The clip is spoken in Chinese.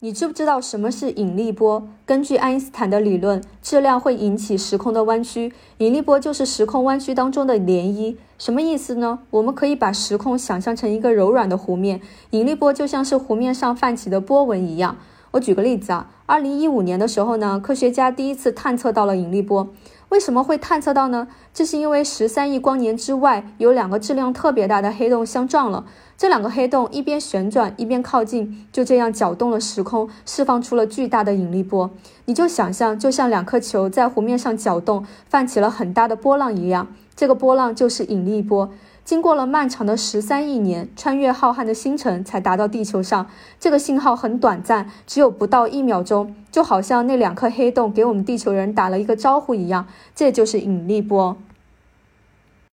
你知不知道什么是引力波？根据爱因斯坦的理论，质量会引起时空的弯曲，引力波就是时空弯曲当中的涟漪。什么意思呢？我们可以把时空想象成一个柔软的湖面，引力波就像是湖面上泛起的波纹一样。我举个例子啊，二零一五年的时候呢，科学家第一次探测到了引力波。为什么会探测到呢？这是因为十三亿光年之外有两个质量特别大的黑洞相撞了。这两个黑洞一边旋转一边靠近，就这样搅动了时空，释放出了巨大的引力波。你就想象，就像两颗球在湖面上搅动，泛起了很大的波浪一样，这个波浪就是引力波。经过了漫长的十三亿年，穿越浩瀚的星辰才达到地球上。这个信号很短暂，只有不到一秒钟，就好像那两颗黑洞给我们地球人打了一个招呼一样。这就是引力波。